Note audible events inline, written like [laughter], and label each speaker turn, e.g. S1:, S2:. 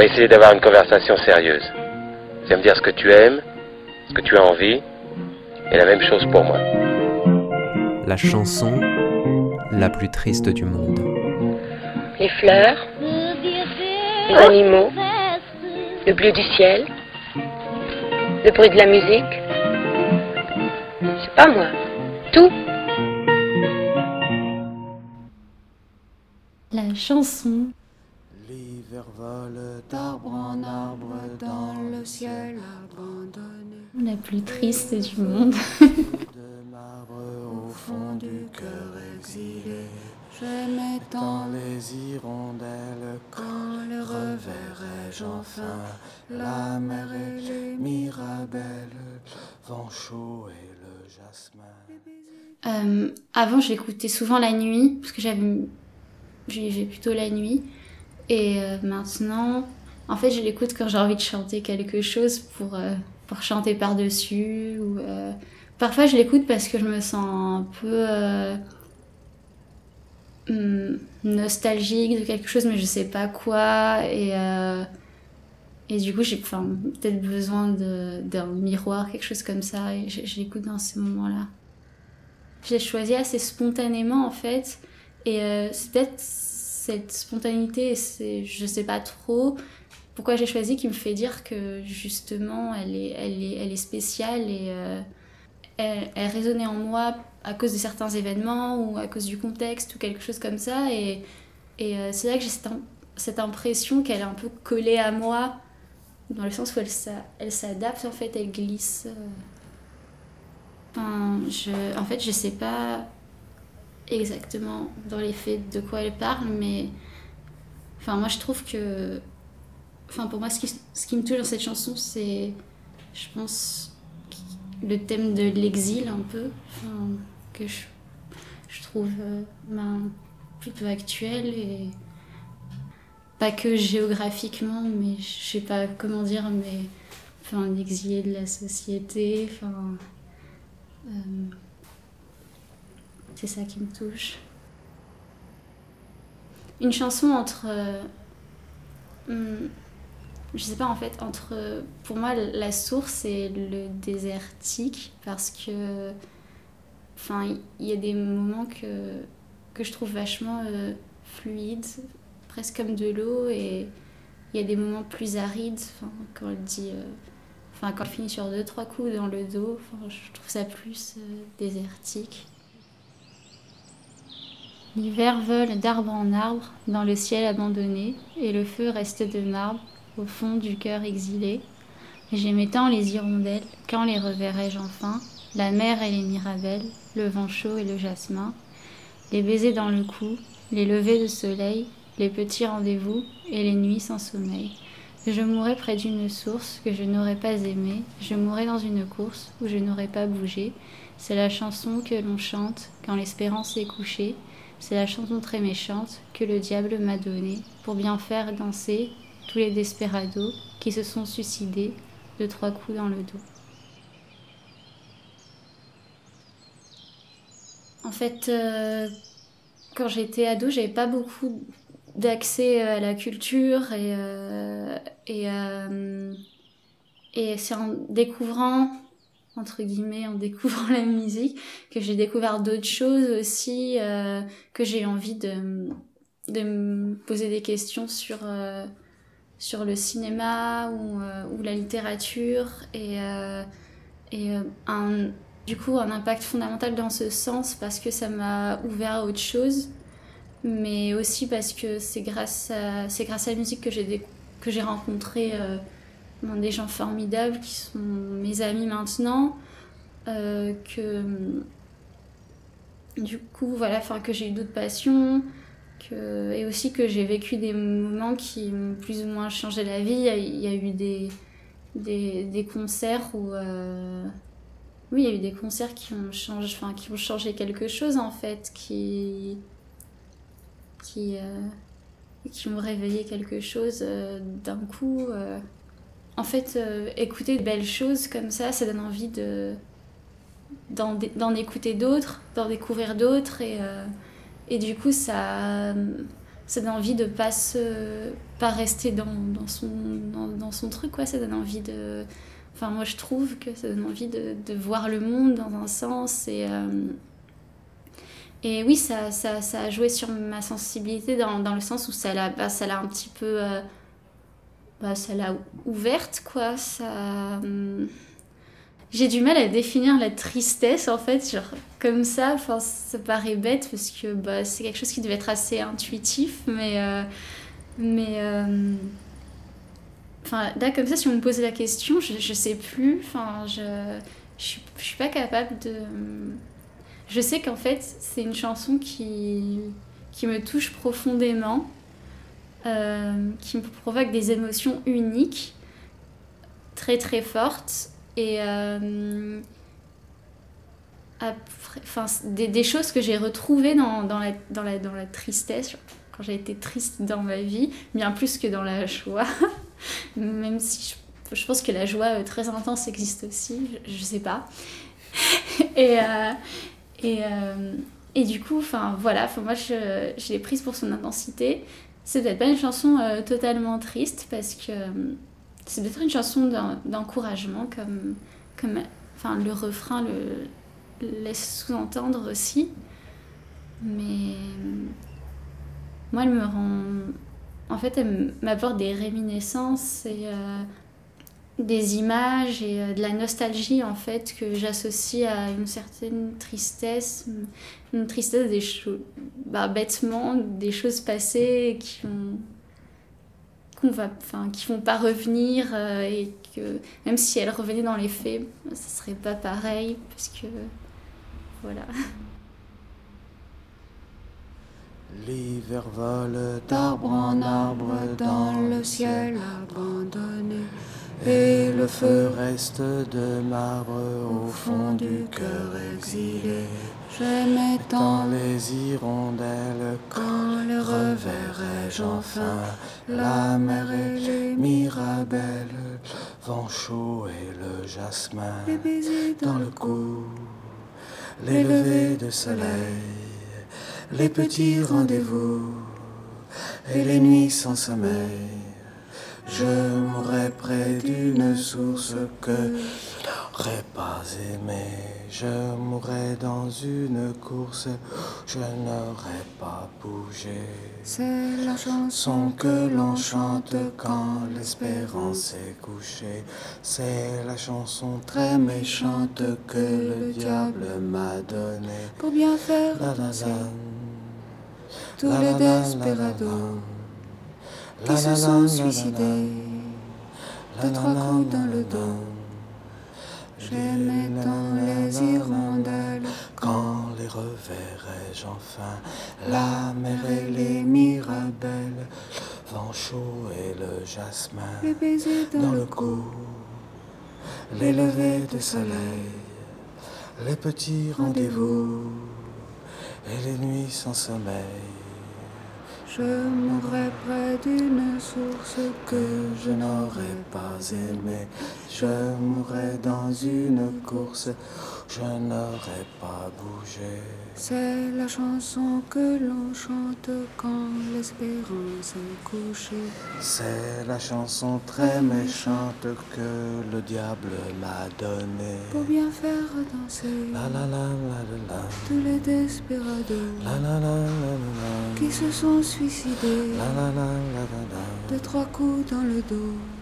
S1: va essayer d'avoir une conversation sérieuse. Tu vas me dire ce que tu aimes, ce que tu as envie, et la même chose pour moi.
S2: La chanson la plus triste du monde.
S3: Les fleurs, les animaux, le bleu du ciel, le bruit de la musique. C'est pas moi. Tout.
S4: La chanson.
S5: L'hiver vole d'arbre en arbre dans le ciel abandonné.
S4: La plus triste du monde.
S5: de marbre au fond du cœur exilé. J'aimais tant les hirondelles quand les reverrai-je enfin? la mer et les mirabelles, le vent chaud et le jasmin.
S4: Euh, avant, j'écoutais souvent la nuit, parce que j'avais, vivais plutôt la nuit. Et euh, maintenant, en fait, je l'écoute quand j'ai envie de chanter quelque chose pour, euh, pour chanter par-dessus. Ou, euh, Parfois, je l'écoute parce que je me sens un peu hum, nostalgique de quelque chose, mais je sais pas quoi. Et, et du coup, j'ai peut-être besoin d'un miroir, quelque chose comme ça. Et je, l'écoute dans ces moments-là. Je l'ai choisi assez spontanément, en fait. Et c'est peut-être cette spontanéité, c'est, je sais pas trop pourquoi j'ai choisi, qui me fait dire que justement, elle est, elle est, elle est spéciale et euh, elle, elle résonnait en moi à cause de certains événements ou à cause du contexte ou quelque chose comme ça. Et, et euh, c'est là que j'ai cette, cette impression qu'elle est un peu collée à moi, dans le sens où elle, elle s'adapte, en fait, elle glisse. euh. Enfin, je, en fait, je sais pas exactement dans les faits de quoi elle parle, mais enfin, moi je trouve que. Enfin, pour moi, ce qui, ce qui me touche dans cette chanson, c'est, je pense, le thème de l'exil un peu, que je, je trouve euh, ben, plutôt actuel et pas que géographiquement, mais je sais pas comment dire, mais enfin, un exilé de la société, enfin. euh, c'est ça qui me touche. Une chanson entre. euh, hum, je sais pas en fait, entre. Pour moi, la source et le désertique, parce que. Enfin, il y a des moments que, que je trouve vachement euh, fluides, presque comme de l'eau, et il y a des moments plus arides, quand elle dit. euh, Enfin, quand elle finit sur deux, trois coups dans le dos, je trouve ça plus désertique. L'hiver vole d'arbre en arbre dans le ciel abandonné, et le feu reste de marbre au fond du cœur exilé. J'aimais tant les hirondelles, quand les reverrai-je enfin? La mer et les mirabelles, le vent chaud et le jasmin, les baisers dans le cou, les levées de soleil, les petits rendez-vous et les nuits sans sommeil. Je mourrai près d'une source que je n'aurais pas aimée, je mourrai dans une course où je n'aurais pas bougé. C'est la chanson que l'on chante quand l'espérance est couchée, c'est la chanson très méchante que le diable m'a donnée pour bien faire danser tous les desperados qui se sont suicidés de trois coups dans le dos. En fait, euh, quand j'étais ado, j'avais pas beaucoup d'accès à la culture et, euh, euh, c'est en découvrant entre guillemets en découvrant [laughs] la musique que j'ai découvert d'autres choses aussi euh, que j'ai envie de de me poser des questions sur euh, sur le cinéma ou, euh, ou la littérature et et un du coup un impact fondamental dans ce sens parce que ça m'a ouvert à autre chose mais aussi parce que c'est grâce à grâce à la musique que j'ai que j'ai rencontré des gens formidables qui sont mes amis maintenant euh, que du coup voilà que j'ai eu d'autres passions que, et aussi que j'ai vécu des moments qui m'ont plus ou moins changé la vie il y a, eu des, des, des concerts où euh, oui il y a eu des concerts qui ont changé enfin qui ont changé quelque chose en fait qui qui euh, qui m'ont réveillé quelque chose d'un coup. En fait euh, écouter de belles choses comme ça ça donne envie de d'en écouter d'autres d'en découvrir d'autres et euh, et du coup ça ça donne envie de pas se pas rester dans, dans son dans, son truc quoi. Ça donne envie de enfin moi je trouve que ça donne envie de, de voir le monde dans un sens et euh, et oui ça, ça, ça, a joué sur ma sensibilité dans, dans le sens où ça l'a bah, ça l'a un petit peu bah, ça l'a ouverte quoi. Ça hum, j'ai du mal à définir la tristesse en fait genre comme ça. Enfin ça paraît bête parce que bah, c'est quelque chose qui devait être assez intuitif mais euh, mais euh, enfin comme ça si on me posait la question je, je sais plus. Enfin je, je je suis pas capable de je sais qu'en fait c'est une chanson qui qui me touche profondément euh, qui me provoque des émotions uniques très très fortes et euh, enfin, des, choses que j'ai retrouvées dans, dans, la, dans, la, dans la tristesse, quand j'ai été triste dans ma vie, bien plus que dans la joie. [laughs] Même si je, je, pense que la joie euh, très intense existe aussi, je, je sais pas. [laughs] et, et, et du coup, enfin voilà, moi je, je l'ai prise pour son intensité. C'est peut-être pas une chanson euh, totalement triste parce que c'est peut-être une chanson d'encouragement comme, comme enfin, le refrain le, le laisse sous-entendre aussi. Mais moi, elle me rend. En fait, elle m'apporte des réminiscences et euh, des images et euh, de la nostalgie en fait que j'associe à une certaine tristesse, une tristesse des choses, bah, bêtement, des choses passées qui ont qu'on va, enfin, qui vont pas revenir euh, et que même si elles revenaient dans les faits, ça serait pas pareil parce que voilà.
S5: L'hiver vole d'arbre en arbre dans le ciel abandonné. Et le feu reste de marbre au fond du cœur exilé. J'aimais tant les hirondelles, quand les reverrai-je enfin La mer et les mirabelles, vent chaud et le jasmin dans le cou, les levées de soleil, les petits rendez-vous et les nuits sans sommeil. Je mourrais près d'une source que je n'aurais pas aimée. Je mourrais dans une course, je n'aurais pas bougé. C'est la chanson que l'on chante quand l'espérance est couchée. C'est la chanson très méchante que le diable m'a donnée. Pour bien faire la la la, tous les desperados qui se sont suicidés de trois coups dans le dos. J'aimais tant les hirondelles. Quand les reverrai-je enfin? La mer et les mirabelles, vent chaud et le jasmin, les baisers dans le cou, les levées de soleil, les petits rendez-vous. Et les nuits sans sommeil. Je mourrais près d'une source que je n'aurais pas aimée. Je mourrais dans une course, je n'aurais pas bougé. C'est la chanson que l'on chante quand l'espérance est couchée. C'est la chanson très méchante que le diable m'a donnée. Pour bien faire danser la la la la la, la. tous les desperados la la la la la, la. qui se sont suicidés la la la de trois coups dans le dos.